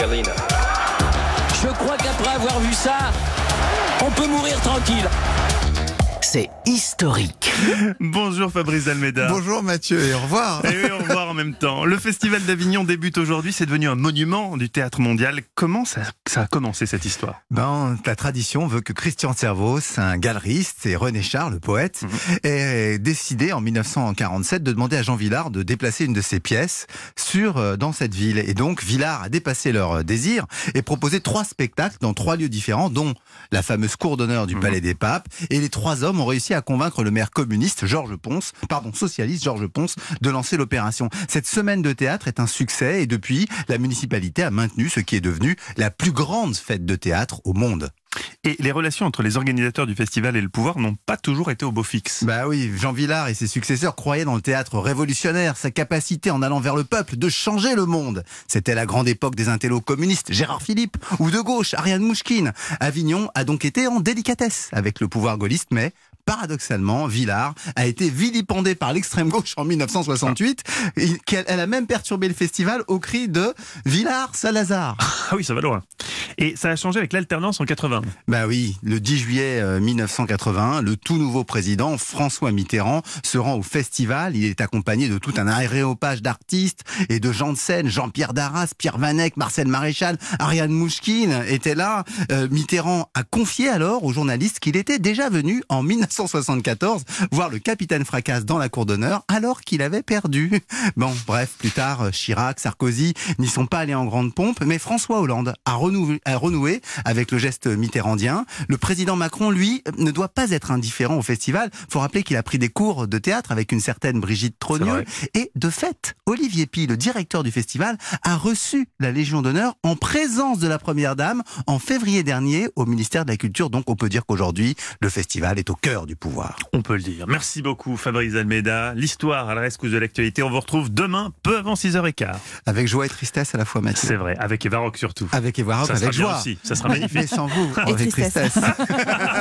Je crois qu'après avoir vu ça, on peut mourir tranquille. C'est historique. Bonjour Fabrice Almeida. Bonjour Mathieu et au revoir. Et oui, au revoir en même temps. Le Festival d'Avignon débute aujourd'hui, c'est devenu un monument du théâtre mondial. Comment ça, ça a commencé cette histoire? Ben, la tradition veut que Christian Servos, un galeriste, et René Char, le poète, Mhm. ait décidé en 1947 de demander à Jean Villard de déplacer une de ses pièces sur euh, dans cette ville. Et donc Villard a dépassé leur euh, désir et proposé trois spectacles dans trois lieux différents, dont la fameuse cour d'honneur du Mhm. Palais des Papes. Et les trois hommes ont réussi à convaincre le maire communiste Georges Ponce, pardon socialiste Georges Ponce, de lancer l'opération. Cette semaine de théâtre est un succès et depuis la municipalité a maintenu ce qui est devenu la plus grande fête de théâtre au monde. Et les relations entre les organisateurs du festival et le pouvoir n'ont pas toujours été au beau fixe. Bah oui, Jean Villard et ses successeurs croyaient dans le théâtre révolutionnaire, sa capacité en allant vers le peuple de changer le monde. C'était la grande époque des intellos communistes, Gérard Philippe, ou de gauche, Ariane Mouchkine. Avignon a donc été en délicatesse avec le pouvoir gaulliste, mais paradoxalement, Villard a été vilipendé par l'extrême gauche en 1968. et Elle a même perturbé le festival au cri de Villard Salazar. Ah oui, ça va loin. Et ça a changé avec l'alternance en 80. Bah oui, le 10 juillet euh, 1981, le tout nouveau président François Mitterrand se rend au festival. Il est accompagné de tout un aréopage d'artistes et de gens de scène. Jean-Pierre Darras, Pierre Vanek, Marcel Maréchal, Ariane Mouchkine étaient là. Euh, Mitterrand a confié alors aux journalistes qu'il était déjà venu en 1974 voir le capitaine Fracasse dans la cour d'honneur alors qu'il avait perdu. Bon, bref, plus tard, euh, Chirac, Sarkozy n'y sont pas allés en grande pompe, mais François Hollande a renoué, a renoué avec le geste mitterrandien. Le président Macron, lui, ne doit pas être indifférent au festival. Faut rappeler qu'il a pris des cours de théâtre avec une certaine Brigitte Trogneux. Et de fait, Olivier Pi, le directeur du festival, a reçu la Légion d'honneur en présence de la Première Dame en février dernier au ministère de la Culture. Donc on peut dire qu'aujourd'hui, le festival est au cœur du pouvoir. On peut le dire. Merci beaucoup Fabrice Almeida. L'histoire à la rescousse de l'actualité. On vous retrouve demain, peu avant 6h15. Avec joie et tristesse à la fois, Mathieu. C'est vrai, avec Eva Rock surtout. Avec Eva Rock, Ça sera bien joie. aussi, ça sera magnifique. Mais sans vous, Et avec tristesse. tristesse.